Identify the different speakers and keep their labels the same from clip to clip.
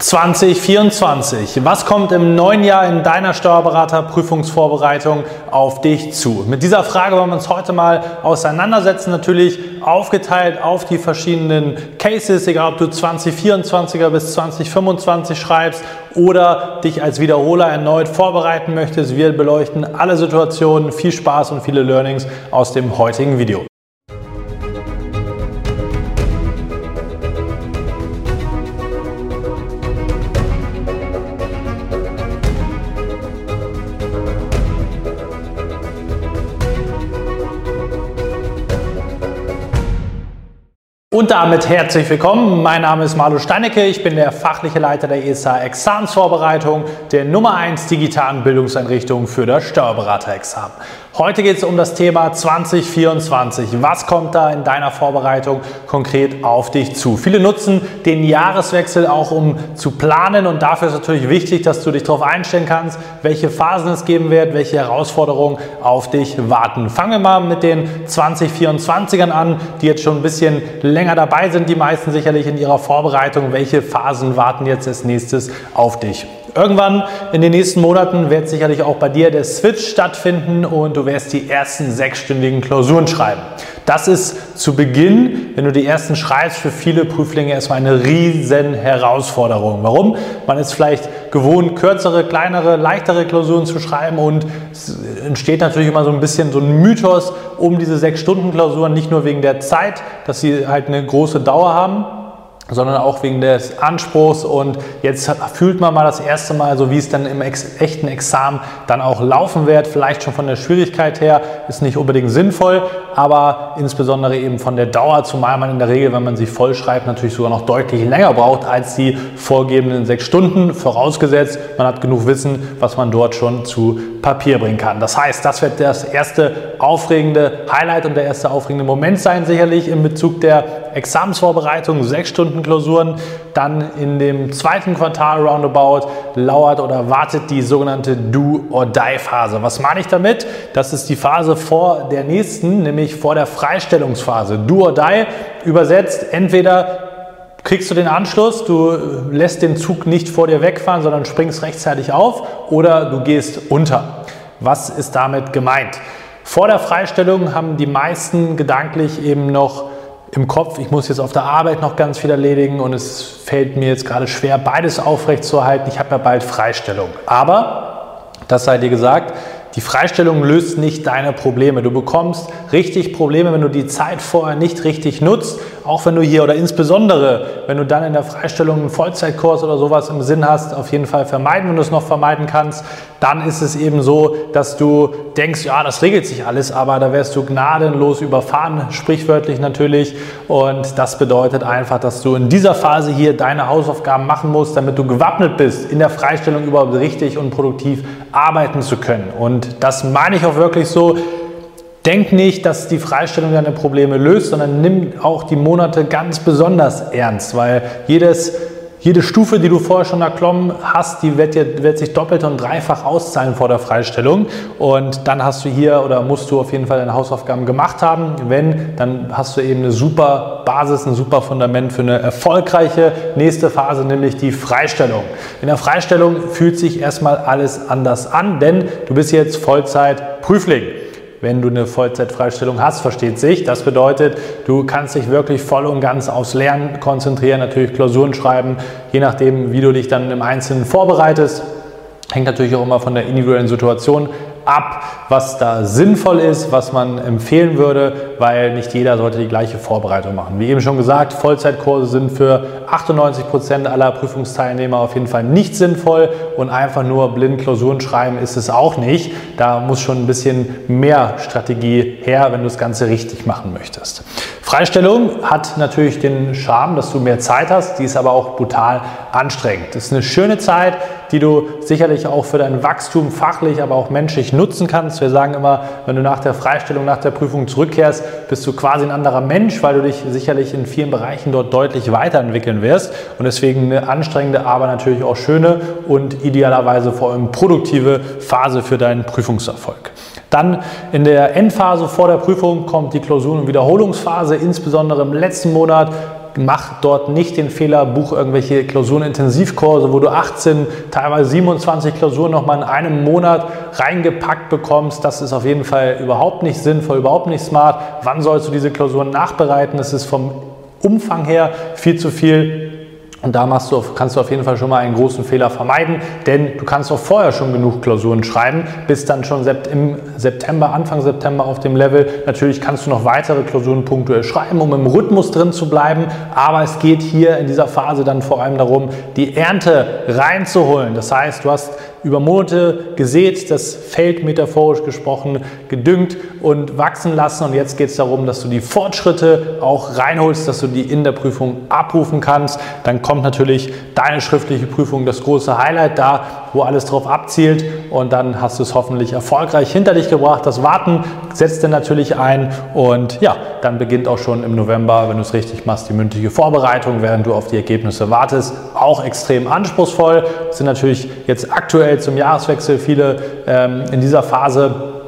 Speaker 1: 2024. Was kommt im neuen Jahr in deiner Steuerberaterprüfungsvorbereitung auf dich zu? Mit dieser Frage wollen wir uns heute mal auseinandersetzen. Natürlich aufgeteilt auf die verschiedenen Cases, egal ob du 2024er bis 2025 schreibst oder dich als Wiederholer erneut vorbereiten möchtest. Wir beleuchten alle Situationen. Viel Spaß und viele Learnings aus dem heutigen Video. Und damit herzlich willkommen. Mein Name ist Marlo Steinecke. Ich bin der fachliche Leiter der ESA Examensvorbereitung der Nummer 1 digitalen Bildungseinrichtung für das Steuerberaterexamen. Heute geht es um das Thema 2024. Was kommt da in deiner Vorbereitung konkret auf dich zu? Viele nutzen den Jahreswechsel auch, um zu planen und dafür ist natürlich wichtig, dass du dich darauf einstellen kannst, welche Phasen es geben wird, welche Herausforderungen auf dich warten. Fangen wir mal mit den 2024ern an, die jetzt schon ein bisschen länger dabei sind, die meisten sicherlich in ihrer Vorbereitung. Welche Phasen warten jetzt als nächstes auf dich? Irgendwann in den nächsten Monaten wird sicherlich auch bei dir der Switch stattfinden und du wirst die ersten sechsstündigen Klausuren schreiben. Das ist zu Beginn, wenn du die ersten schreibst, für viele Prüflinge erstmal eine riesen Herausforderung. Warum? Man ist vielleicht gewohnt, kürzere, kleinere, leichtere Klausuren zu schreiben und es entsteht natürlich immer so ein bisschen so ein Mythos um diese sechs Stunden Klausuren, nicht nur wegen der Zeit, dass sie halt eine große Dauer haben, sondern auch wegen des Anspruchs. Und jetzt fühlt man mal das erste Mal, so wie es dann im echten Examen dann auch laufen wird. Vielleicht schon von der Schwierigkeit her ist nicht unbedingt sinnvoll, aber insbesondere eben von der Dauer, zumal man in der Regel, wenn man sie voll schreibt, natürlich sogar noch deutlich länger braucht als die vorgegebenen sechs Stunden, vorausgesetzt, man hat genug Wissen, was man dort schon zu Papier bringen kann. Das heißt, das wird das erste aufregende Highlight und der erste aufregende Moment sein, sicherlich in Bezug der Examensvorbereitung, sechs Stunden Klausuren. Dann in dem zweiten Quartal roundabout lauert oder wartet die sogenannte Do-or-Die-Phase. Was meine ich damit? Das ist die Phase vor der nächsten, nämlich vor der Freistellungsphase. Do-or-Die übersetzt entweder kriegst du den Anschluss, du lässt den Zug nicht vor dir wegfahren, sondern springst rechtzeitig auf oder du gehst unter. Was ist damit gemeint? Vor der Freistellung haben die meisten gedanklich eben noch im Kopf, ich muss jetzt auf der Arbeit noch ganz viel erledigen und es fällt mir jetzt gerade schwer, beides aufrechtzuerhalten. Ich habe ja bald Freistellung. Aber, das sei dir gesagt, die Freistellung löst nicht deine Probleme. Du bekommst richtig Probleme, wenn du die Zeit vorher nicht richtig nutzt. Auch wenn du hier oder insbesondere, wenn du dann in der Freistellung einen Vollzeitkurs oder sowas im Sinn hast, auf jeden Fall vermeiden, wenn du es noch vermeiden kannst. Dann ist es eben so, dass du denkst, ja, das regelt sich alles, aber da wärst du gnadenlos überfahren, sprichwörtlich natürlich. Und das bedeutet einfach, dass du in dieser Phase hier deine Hausaufgaben machen musst, damit du gewappnet bist, in der Freistellung überhaupt richtig und produktiv arbeiten zu können. Und das meine ich auch wirklich so. Denk nicht, dass die Freistellung deine Probleme löst, sondern nimm auch die Monate ganz besonders ernst, weil jedes jede Stufe, die du vorher schon erklommen hast, die wird, dir, wird sich doppelt und dreifach auszahlen vor der Freistellung. Und dann hast du hier oder musst du auf jeden Fall deine Hausaufgaben gemacht haben. Wenn, dann hast du eben eine super Basis, ein super Fundament für eine erfolgreiche nächste Phase, nämlich die Freistellung. In der Freistellung fühlt sich erstmal alles anders an, denn du bist jetzt Vollzeit Prüfling wenn du eine Vollzeitfreistellung hast, versteht sich. Das bedeutet, du kannst dich wirklich voll und ganz aufs Lernen konzentrieren, natürlich Klausuren schreiben, je nachdem, wie du dich dann im Einzelnen vorbereitest. Hängt natürlich auch immer von der individuellen Situation ab, was da sinnvoll ist, was man empfehlen würde, weil nicht jeder sollte die gleiche Vorbereitung machen. Wie eben schon gesagt, Vollzeitkurse sind für 98 Prozent aller Prüfungsteilnehmer auf jeden Fall nicht sinnvoll und einfach nur blind Klausuren schreiben ist es auch nicht. Da muss schon ein bisschen mehr Strategie her, wenn du das Ganze richtig machen möchtest. Freistellung hat natürlich den Charme, dass du mehr Zeit hast, die ist aber auch brutal anstrengend. Das ist eine schöne Zeit, die du sicherlich auch für dein Wachstum fachlich, aber auch menschlich nutzen kannst. Wir sagen immer, wenn du nach der Freistellung, nach der Prüfung zurückkehrst, bist du quasi ein anderer Mensch, weil du dich sicherlich in vielen Bereichen dort deutlich weiterentwickeln wirst und deswegen eine anstrengende, aber natürlich auch schöne und idealerweise vor allem produktive Phase für deinen Prüfungserfolg. Dann in der Endphase vor der Prüfung kommt die Klausuren- und Wiederholungsphase, insbesondere im letzten Monat mach dort nicht den Fehler, buch irgendwelche Klausurenintensivkurse, wo du 18, teilweise 27 Klausuren nochmal in einem Monat reingepackt bekommst. Das ist auf jeden Fall überhaupt nicht sinnvoll, überhaupt nicht smart. Wann sollst du diese Klausuren nachbereiten? Das ist vom Umfang her viel zu viel. Und da machst du, kannst du auf jeden Fall schon mal einen großen Fehler vermeiden, denn du kannst auch vorher schon genug Klausuren schreiben, bist dann schon im September, Anfang September auf dem Level. Natürlich kannst du noch weitere Klausuren punktuell schreiben, um im Rhythmus drin zu bleiben, aber es geht hier in dieser Phase dann vor allem darum, die Ernte reinzuholen. Das heißt, du hast über Monate gesät, das Feld metaphorisch gesprochen gedüngt und wachsen lassen. Und jetzt geht es darum, dass du die Fortschritte auch reinholst, dass du die in der Prüfung abrufen kannst. Dann kommt natürlich deine schriftliche Prüfung, das große Highlight da, wo alles drauf abzielt. Und dann hast du es hoffentlich erfolgreich hinter dich gebracht. Das Warten setzt dann natürlich ein. Und ja, dann beginnt auch schon im November, wenn du es richtig machst, die mündliche Vorbereitung, während du auf die Ergebnisse wartest. Auch extrem anspruchsvoll. Das sind natürlich jetzt aktuell aktuell zum Jahreswechsel viele ähm, in dieser Phase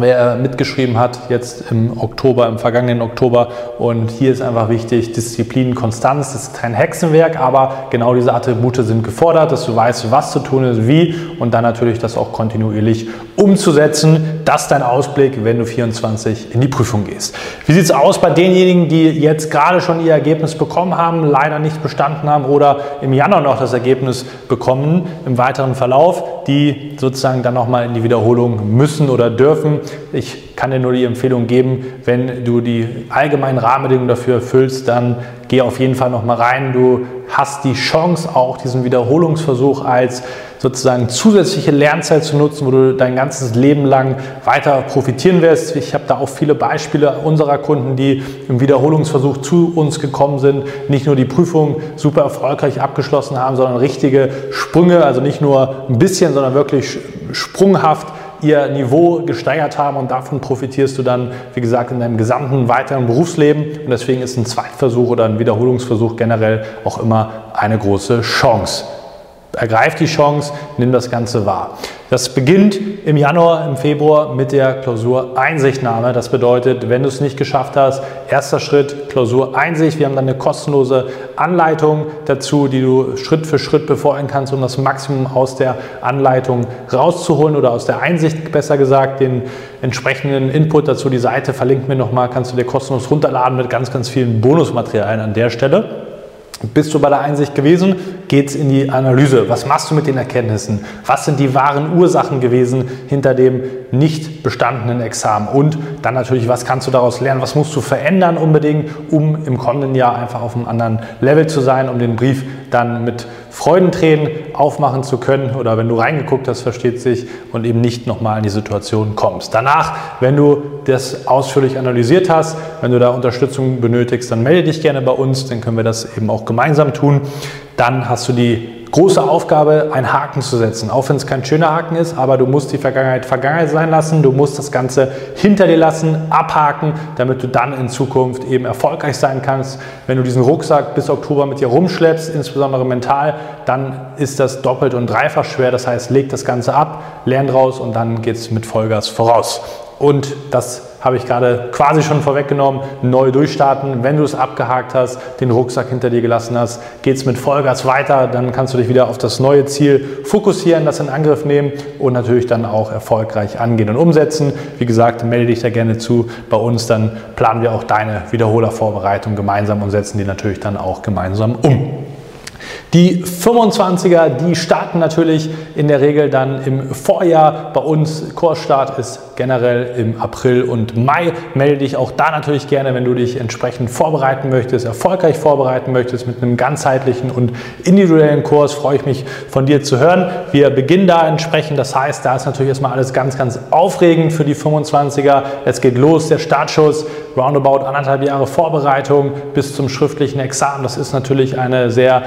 Speaker 1: wer mitgeschrieben hat, jetzt im Oktober, im vergangenen Oktober. Und hier ist einfach wichtig, Disziplin, Konstanz, das ist kein Hexenwerk, aber genau diese Attribute sind gefordert, dass du weißt, was zu tun ist, wie und dann natürlich das auch kontinuierlich umzusetzen. Das ist dein Ausblick, wenn du 24 in die Prüfung gehst. Wie sieht es aus bei denjenigen, die jetzt gerade schon ihr Ergebnis bekommen haben, leider nicht bestanden haben oder im Januar noch das Ergebnis bekommen im weiteren Verlauf, die sozusagen dann nochmal in die Wiederholung müssen oder dürfen? Ich kann dir nur die Empfehlung geben, wenn du die allgemeinen Rahmenbedingungen dafür erfüllst, dann geh auf jeden Fall nochmal rein. Du hast die Chance, auch diesen Wiederholungsversuch als sozusagen zusätzliche Lernzeit zu nutzen, wo du dein ganzes Leben lang weiter profitieren wirst. Ich habe da auch viele Beispiele unserer Kunden, die im Wiederholungsversuch zu uns gekommen sind, nicht nur die Prüfung super erfolgreich abgeschlossen haben, sondern richtige Sprünge, also nicht nur ein bisschen, sondern wirklich sprunghaft ihr Niveau gesteigert haben und davon profitierst du dann, wie gesagt, in deinem gesamten weiteren Berufsleben. Und deswegen ist ein Zweitversuch oder ein Wiederholungsversuch generell auch immer eine große Chance. Ergreif die Chance, nimm das Ganze wahr. Das beginnt im Januar, im Februar mit der Klausur Einsichtnahme. Das bedeutet, wenn du es nicht geschafft hast, erster Schritt Klausur Einsicht. Wir haben dann eine kostenlose Anleitung dazu, die du Schritt für Schritt befolgen kannst, um das Maximum aus der Anleitung rauszuholen oder aus der Einsicht besser gesagt. Den entsprechenden Input dazu, die Seite verlinken wir nochmal, kannst du dir kostenlos runterladen mit ganz, ganz vielen Bonusmaterialien an der Stelle. Bist du bei der Einsicht gewesen, geht es in die Analyse. Was machst du mit den Erkenntnissen? Was sind die wahren Ursachen gewesen hinter dem nicht bestandenen Examen? Und dann natürlich, was kannst du daraus lernen? Was musst du verändern unbedingt, um im kommenden Jahr einfach auf einem anderen Level zu sein, um den Brief dann mit Freudentränen aufmachen zu können oder wenn du reingeguckt hast, versteht sich und eben nicht nochmal in die Situation kommst. Danach, wenn du das ausführlich analysiert hast, wenn du da Unterstützung benötigst, dann melde dich gerne bei uns, dann können wir das eben auch gemeinsam tun. Dann hast du die große Aufgabe, einen Haken zu setzen. Auch wenn es kein schöner Haken ist, aber du musst die Vergangenheit Vergangenheit sein lassen. Du musst das Ganze hinter dir lassen, abhaken, damit du dann in Zukunft eben erfolgreich sein kannst. Wenn du diesen Rucksack bis Oktober mit dir rumschleppst, insbesondere mental, dann ist das doppelt und dreifach schwer. Das heißt, leg das Ganze ab, lern draus und dann geht es mit Vollgas voraus. Und das habe ich gerade quasi schon vorweggenommen, neu durchstarten. Wenn du es abgehakt hast, den Rucksack hinter dir gelassen hast, geht es mit Vollgas weiter. Dann kannst du dich wieder auf das neue Ziel fokussieren, das in Angriff nehmen und natürlich dann auch erfolgreich angehen und umsetzen. Wie gesagt, melde dich da gerne zu bei uns, dann planen wir auch deine Wiederholervorbereitung gemeinsam und setzen die natürlich dann auch gemeinsam um. Die 25er, die starten natürlich in der Regel dann im Vorjahr. Bei uns Kursstart ist generell im April und Mai. Melde dich auch da natürlich gerne, wenn du dich entsprechend vorbereiten möchtest, erfolgreich vorbereiten möchtest mit einem ganzheitlichen und individuellen Kurs. Freue ich mich von dir zu hören. Wir beginnen da entsprechend. Das heißt, da ist natürlich erstmal alles ganz, ganz aufregend für die 25er. Es geht los, der Startschuss roundabout anderthalb Jahre Vorbereitung bis zum schriftlichen Examen. Das ist natürlich eine sehr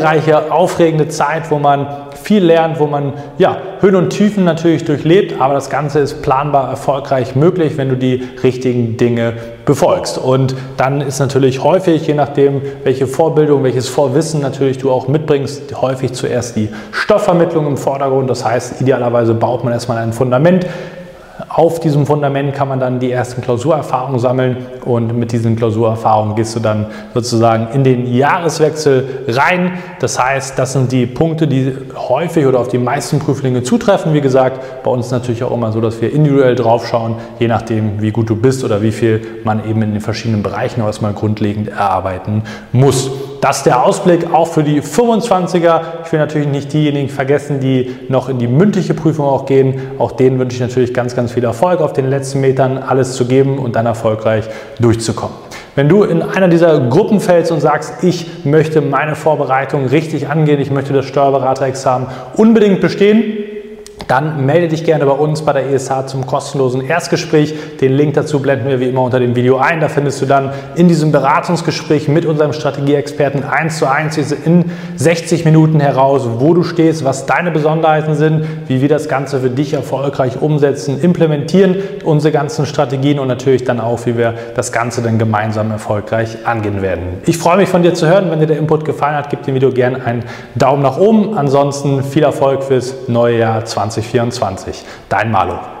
Speaker 1: lehrreiche, aufregende Zeit, wo man viel lernt, wo man ja, Höhen und Tiefen natürlich durchlebt, aber das Ganze ist planbar erfolgreich möglich, wenn du die richtigen Dinge befolgst. Und dann ist natürlich häufig, je nachdem, welche Vorbildung, welches Vorwissen natürlich du auch mitbringst, häufig zuerst die Stoffvermittlung im Vordergrund. Das heißt, idealerweise baut man erstmal ein Fundament Auf diesem Fundament kann man dann die ersten Klausurerfahrungen sammeln und mit diesen Klausurerfahrungen gehst du dann sozusagen in den Jahreswechsel rein. Das heißt, das sind die Punkte, die häufig oder auf die meisten Prüflinge zutreffen. Wie gesagt, bei uns natürlich auch immer so, dass wir individuell drauf schauen, je nachdem, wie gut du bist oder wie viel man eben in den verschiedenen Bereichen erstmal grundlegend erarbeiten muss. Das ist der Ausblick auch für die 25er. Ich will natürlich nicht diejenigen vergessen, die noch in die mündliche Prüfung auch gehen. Auch denen wünsche ich natürlich ganz, ganz viel Erfolg auf den letzten Metern, alles zu geben und dann erfolgreich durchzukommen. Wenn du in einer dieser Gruppen fällst und sagst, ich möchte meine Vorbereitung richtig angehen, ich möchte das Steuerberaterexamen unbedingt bestehen, dann melde dich gerne bei uns bei der ESH zum kostenlosen Erstgespräch. Den Link dazu blenden wir wie immer unter dem Video ein. Da findest du dann in diesem Beratungsgespräch mit unserem Strategieexperten eins zu eins in 60 Minuten heraus, wo du stehst, was deine Besonderheiten sind, wie wir das Ganze für dich erfolgreich umsetzen, implementieren, unsere ganzen Strategien und natürlich dann auch, wie wir das Ganze dann gemeinsam erfolgreich angehen werden. Ich freue mich von dir zu hören. Wenn dir der Input gefallen hat, gib dem Video gerne einen Daumen nach oben. Ansonsten viel Erfolg fürs neue Jahr 2020. 2024. Dein Malo.